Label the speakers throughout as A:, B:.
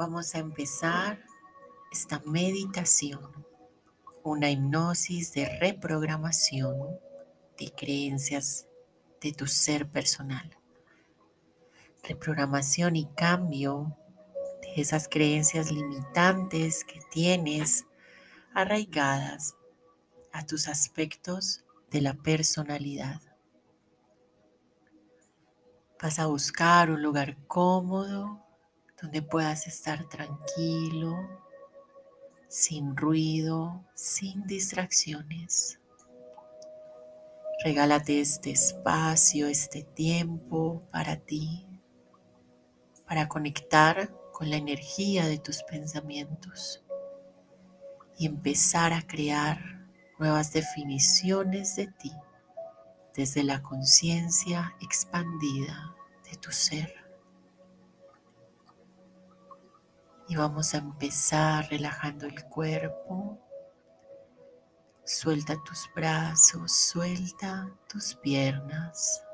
A: vamos a empezar esta meditación, una hipnosis de reprogramación de creencias de tu ser personal. Reprogramación y cambio de esas creencias limitantes que tienes arraigadas a tus aspectos de la personalidad. Vas a buscar un lugar cómodo donde puedas estar tranquilo, sin ruido, sin distracciones. Regálate este espacio, este tiempo para ti, para conectar con la energía de tus pensamientos y empezar a crear nuevas definiciones de ti desde la conciencia expandida de tu ser. Y vamos a empezar relajando el cuerpo. Suelta tus brazos, suelta tus piernas.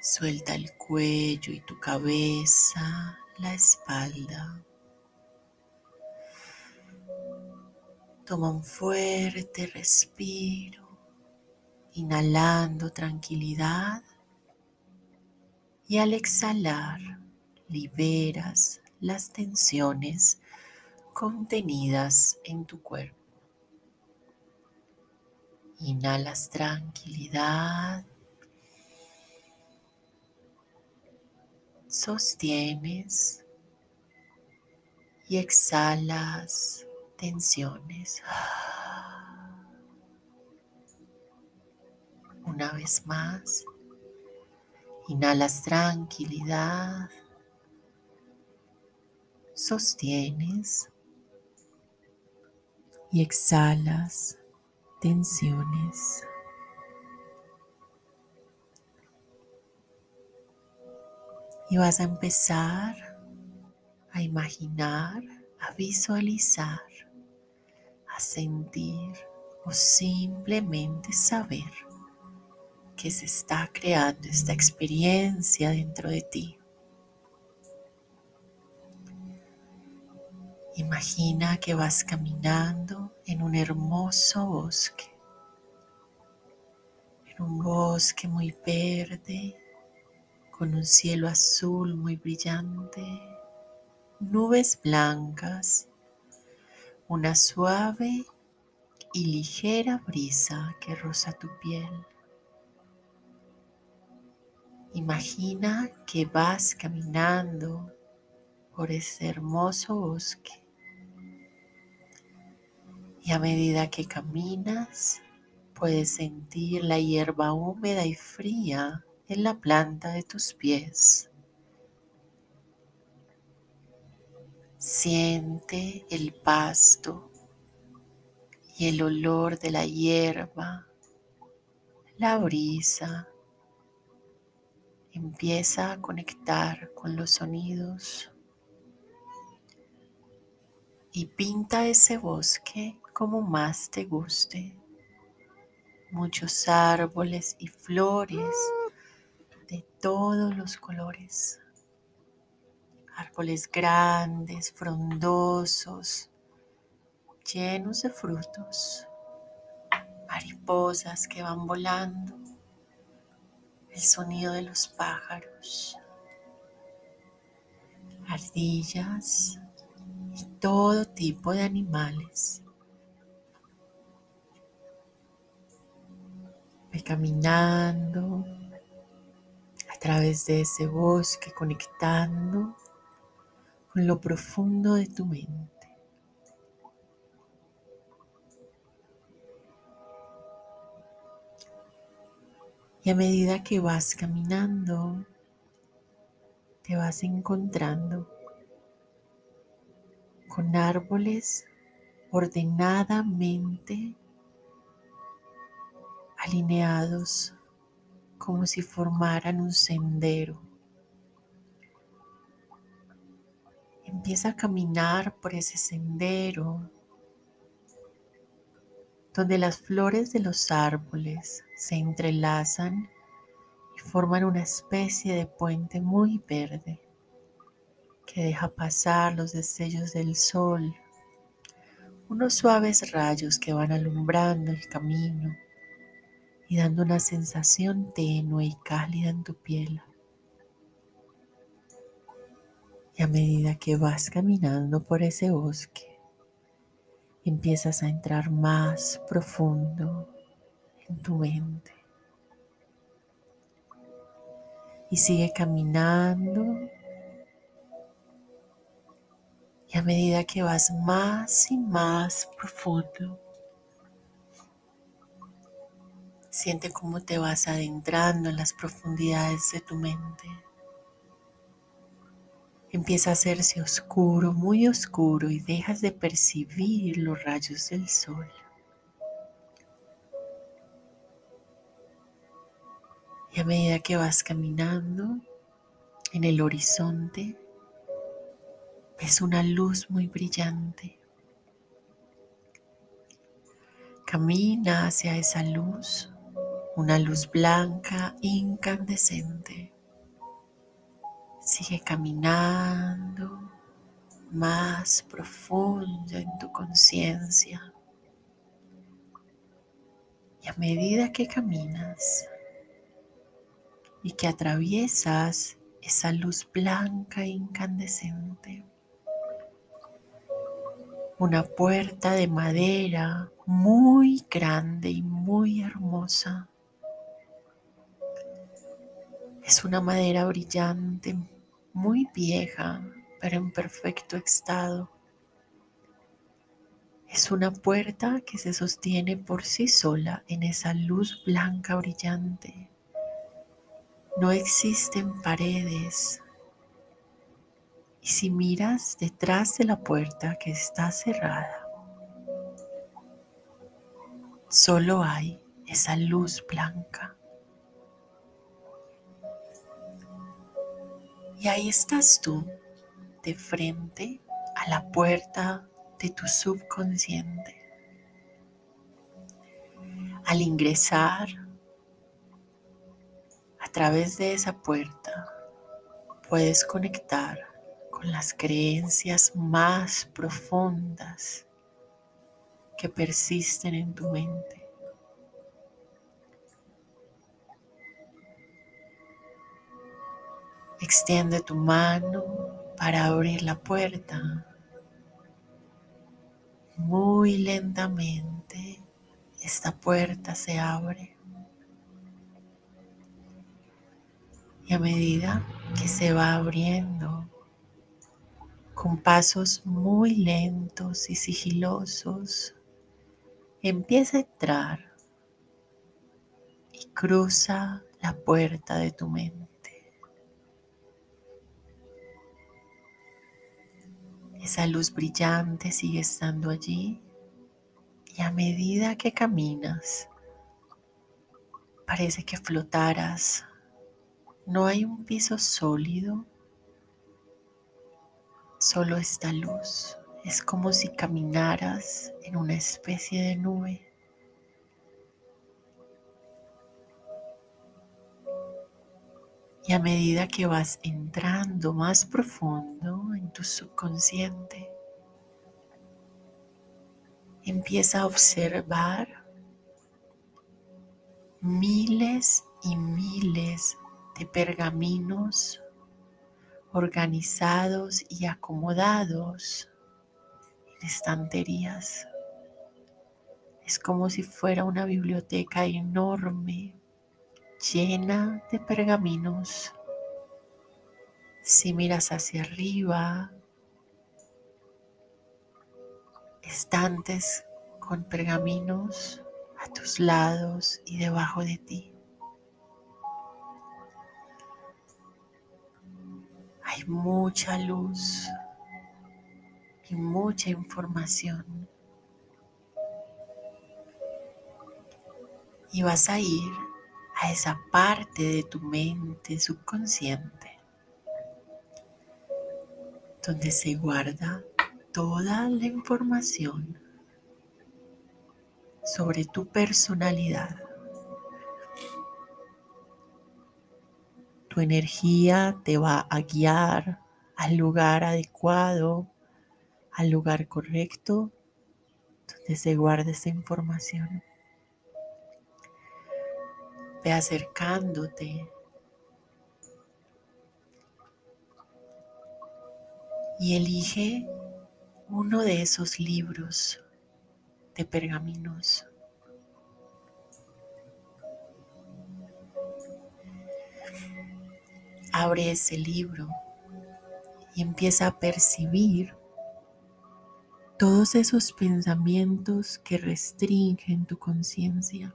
A: Suelta el cuello y tu cabeza, la espalda. Toma un fuerte respiro, inhalando tranquilidad y al exhalar liberas las tensiones contenidas en tu cuerpo. Inhalas tranquilidad. Sostienes y exhalas tensiones. Una vez más, inhalas tranquilidad, sostienes y exhalas tensiones. Y vas a empezar a imaginar, a visualizar a sentir o simplemente saber que se está creando esta experiencia dentro de ti. Imagina que vas caminando en un hermoso bosque, en un bosque muy verde, con un cielo azul muy brillante, nubes blancas una suave y ligera brisa que roza tu piel. Imagina que vas caminando por ese hermoso bosque y a medida que caminas puedes sentir la hierba húmeda y fría en la planta de tus pies. Siente el pasto y el olor de la hierba, la brisa. Empieza a conectar con los sonidos y pinta ese bosque como más te guste. Muchos árboles y flores de todos los colores árboles grandes, frondosos, llenos de frutos, mariposas que van volando, el sonido de los pájaros, ardillas y todo tipo de animales. Ve caminando a través de ese bosque, conectando con lo profundo de tu mente. Y a medida que vas caminando, te vas encontrando con árboles ordenadamente alineados como si formaran un sendero. Empieza a caminar por ese sendero donde las flores de los árboles se entrelazan y forman una especie de puente muy verde que deja pasar los destellos del sol, unos suaves rayos que van alumbrando el camino y dando una sensación tenue y cálida en tu piel. Y a medida que vas caminando por ese bosque, empiezas a entrar más profundo en tu mente. Y sigue caminando. Y a medida que vas más y más profundo, siente cómo te vas adentrando en las profundidades de tu mente. Empieza a hacerse oscuro, muy oscuro y dejas de percibir los rayos del sol. Y a medida que vas caminando en el horizonte, ves una luz muy brillante. Camina hacia esa luz, una luz blanca incandescente. Sigue caminando más profundo en tu conciencia. Y a medida que caminas y que atraviesas esa luz blanca incandescente, una puerta de madera muy grande y muy hermosa. Es una madera brillante, muy vieja, pero en perfecto estado. Es una puerta que se sostiene por sí sola en esa luz blanca brillante. No existen paredes. Y si miras detrás de la puerta que está cerrada, solo hay esa luz blanca. Y ahí estás tú, de frente a la puerta de tu subconsciente. Al ingresar a través de esa puerta, puedes conectar con las creencias más profundas que persisten en tu mente. Extiende tu mano para abrir la puerta. Muy lentamente esta puerta se abre. Y a medida que se va abriendo, con pasos muy lentos y sigilosos, empieza a entrar y cruza la puerta de tu mente. Esa luz brillante sigue estando allí y a medida que caminas, parece que flotaras. No hay un piso sólido, solo esta luz. Es como si caminaras en una especie de nube. Y a medida que vas entrando más profundo en tu subconsciente, empieza a observar miles y miles de pergaminos organizados y acomodados en estanterías. Es como si fuera una biblioteca enorme llena de pergaminos. Si miras hacia arriba, estantes con pergaminos a tus lados y debajo de ti. Hay mucha luz y mucha información. Y vas a ir a esa parte de tu mente subconsciente donde se guarda toda la información sobre tu personalidad. Tu energía te va a guiar al lugar adecuado, al lugar correcto, donde se guarda esta información. Ve acercándote y elige uno de esos libros de pergaminos. Abre ese libro y empieza a percibir todos esos pensamientos que restringen tu conciencia,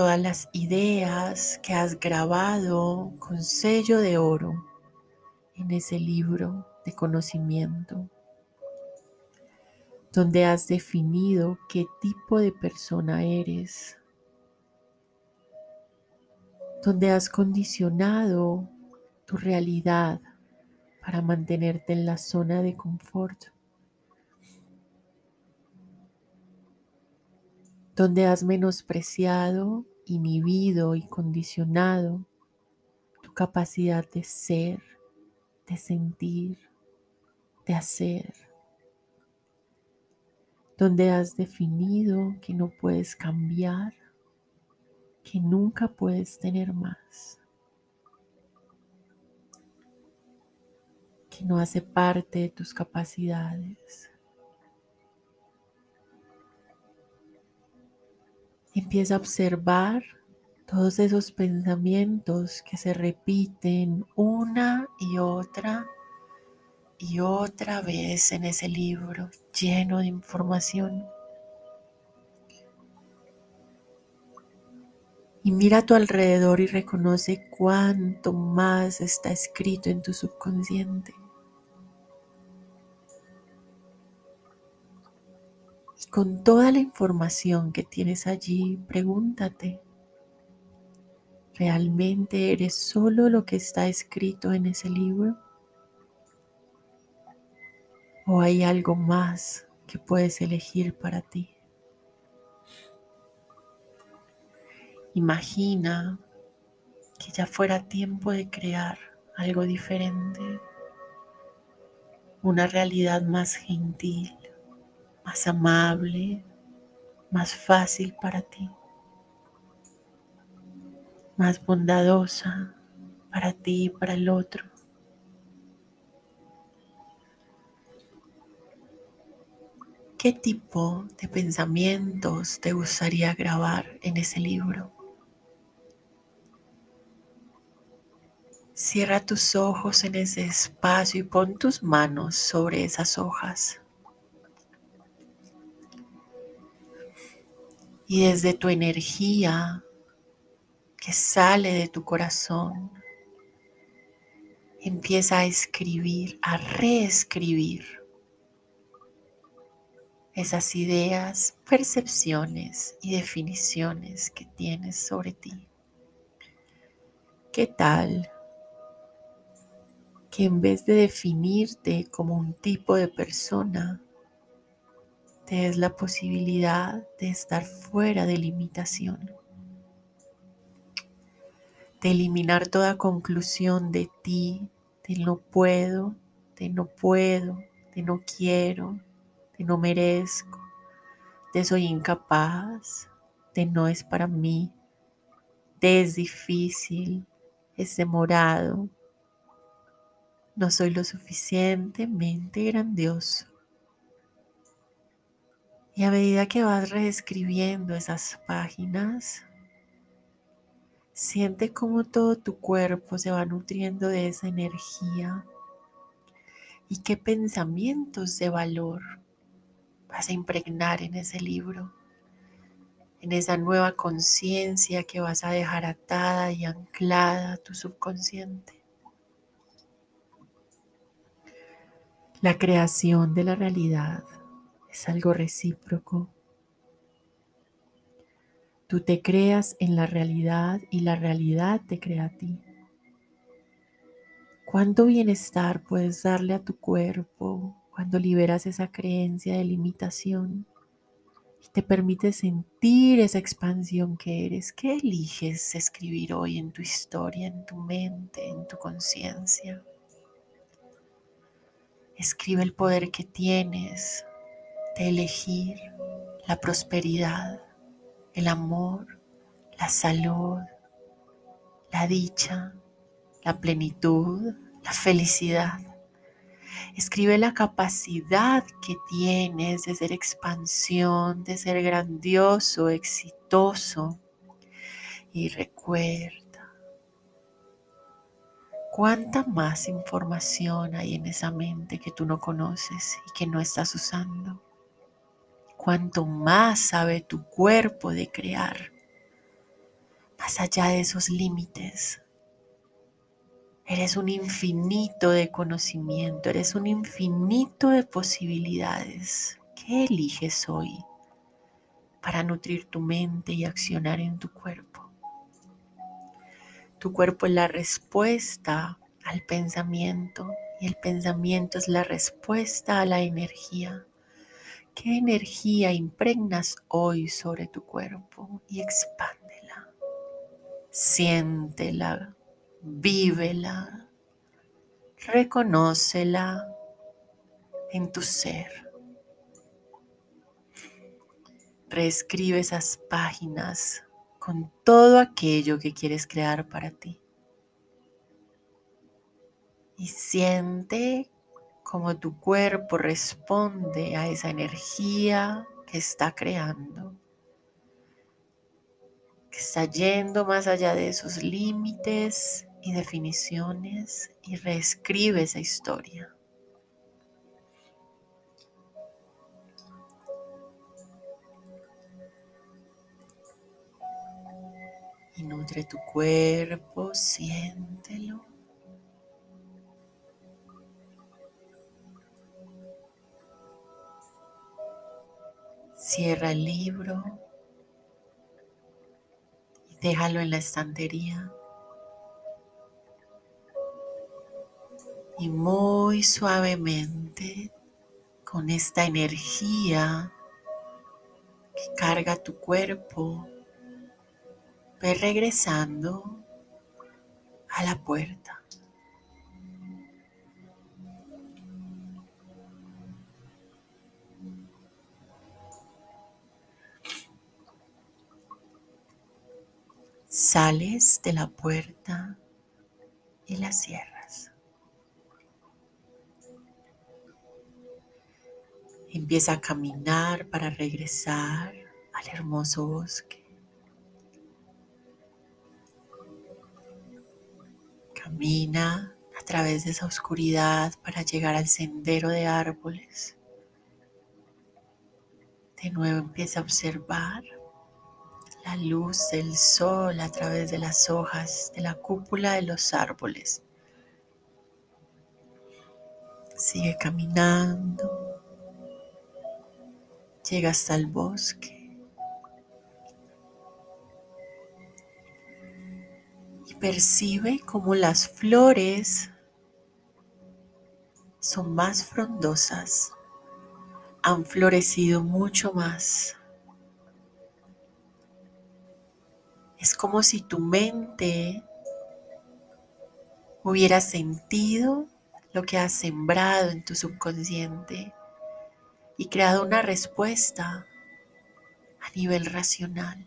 A: todas las ideas que has grabado con sello de oro en ese libro de conocimiento, donde has definido qué tipo de persona eres, donde has condicionado tu realidad para mantenerte en la zona de confort, donde has menospreciado, inhibido y condicionado tu capacidad de ser, de sentir, de hacer, donde has definido que no puedes cambiar, que nunca puedes tener más, que no hace parte de tus capacidades. Empieza a observar todos esos pensamientos que se repiten una y otra y otra vez en ese libro lleno de información. Y mira a tu alrededor y reconoce cuánto más está escrito en tu subconsciente. Con toda la información que tienes allí, pregúntate, ¿Realmente eres solo lo que está escrito en ese libro? ¿O hay algo más que puedes elegir para ti? Imagina que ya fuera tiempo de crear algo diferente, una realidad más gentil, más amable, más fácil para ti más bondadosa para ti y para el otro. ¿Qué tipo de pensamientos te gustaría grabar en ese libro? Cierra tus ojos en ese espacio y pon tus manos sobre esas hojas. Y desde tu energía que sale de tu corazón. Empieza a escribir, a reescribir esas ideas, percepciones y definiciones que tienes sobre ti. ¿Qué tal que en vez de definirte como un tipo de persona, te des la posibilidad de estar fuera de limitación? de eliminar toda conclusión de ti, de no puedo, de no puedo, de no quiero, de no merezco, de soy incapaz, de no es para mí, de es difícil, es demorado, no soy lo suficientemente grandioso. Y a medida que vas reescribiendo esas páginas, Siente cómo todo tu cuerpo se va nutriendo de esa energía y qué pensamientos de valor vas a impregnar en ese libro, en esa nueva conciencia que vas a dejar atada y anclada a tu subconsciente. La creación de la realidad es algo recíproco Tú te creas en la realidad y la realidad te crea a ti. ¿Cuánto bienestar puedes darle a tu cuerpo cuando liberas esa creencia de limitación y te permite sentir esa expansión que eres? ¿Qué eliges escribir hoy en tu historia, en tu mente, en tu conciencia? Escribe el poder que tienes de elegir la prosperidad, el amor, la salud, la dicha, la plenitud, la felicidad. Escribe la capacidad que tienes de ser expansión, de ser grandioso, exitoso. Y recuerda, cuánta más información hay en esa mente que tú no conoces y que no estás usando. Cuánto más sabe tu cuerpo de crear, más allá de esos límites Eres un infinito de conocimiento, eres un infinito de posibilidades. ¿Qué eliges hoy para nutrir tu mente y accionar en tu cuerpo? Tu cuerpo es la respuesta al pensamiento y el pensamiento es la respuesta a la energía. ¿Qué energía impregnas hoy sobre tu cuerpo y expándela? Siéntela vívela, reconócela en tu ser. Reescribe esas páginas con todo aquello que quieres crear para ti. Y siente cómo tu cuerpo responde a esa energía que está creando, que está yendo más allá de esos límites y definiciones y reescribe esa historia. Y nutre tu cuerpo, siéntelo. Cierra el libro y déjalo en la estantería. y muy suavemente con esta energía que carga tu cuerpo, ve regresando a la puerta. Sales de la puerta y la cierras. Empieza a caminar para regresar al hermoso bosque. Camina a través de esa oscuridad para llegar al sendero de árboles. De nuevo empieza a observar la luz del sol a través de las hojas de la cúpula de los árboles. Sigue caminando llega hasta el bosque y percibe como las flores son más frondosas, han florecido mucho más. Es como si tu mente hubiera sentido lo que has sembrado en tu subconsciente y creado una respuesta a nivel racional.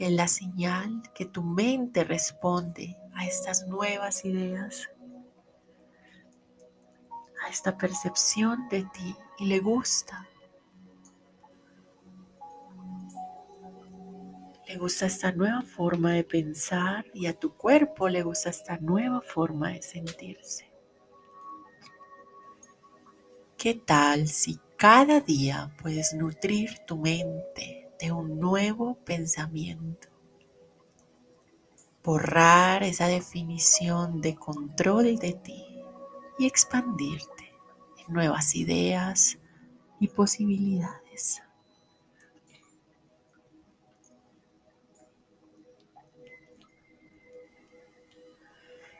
A: Es la señal que tu mente responde a estas nuevas ideas, a esta percepción de ti y le gusta. Le gusta esta nueva forma de pensar y a tu cuerpo le gusta esta nueva forma de sentirse. ¿Qué tal si cada día puedes nutrir tu mente de un nuevo pensamiento? Borrar esa definición de control de ti y expandirte en nuevas ideas y posibilidades.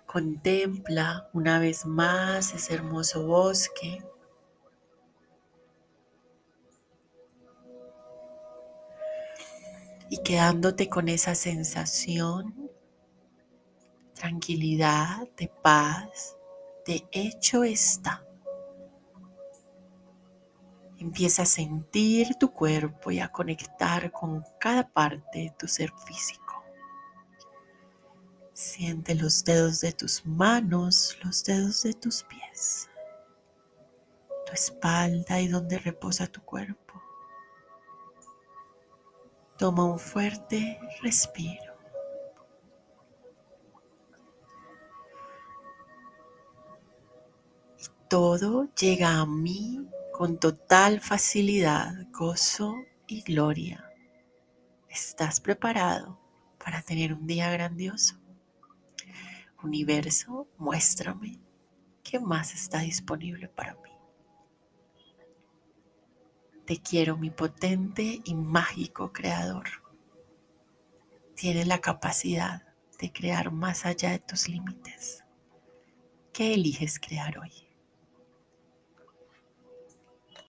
A: Contempla una vez más ese hermoso bosque y quedándote con esa sensación, tranquilidad, de paz, de hecho está. Empieza a sentir tu cuerpo y a conectar con cada parte de tu ser físico. Siente los dedos de tus manos, los dedos de tus pies, tu espalda y donde reposa tu cuerpo. Toma un fuerte respiro. Y todo llega a mí con total facilidad, gozo y gloria. ¿Estás preparado para tener un día grandioso? Universo, muéstrame qué más está disponible para mí. Te quiero mi potente y mágico creador. Tienes la capacidad de crear más allá de tus límites. ¿Qué eliges crear hoy?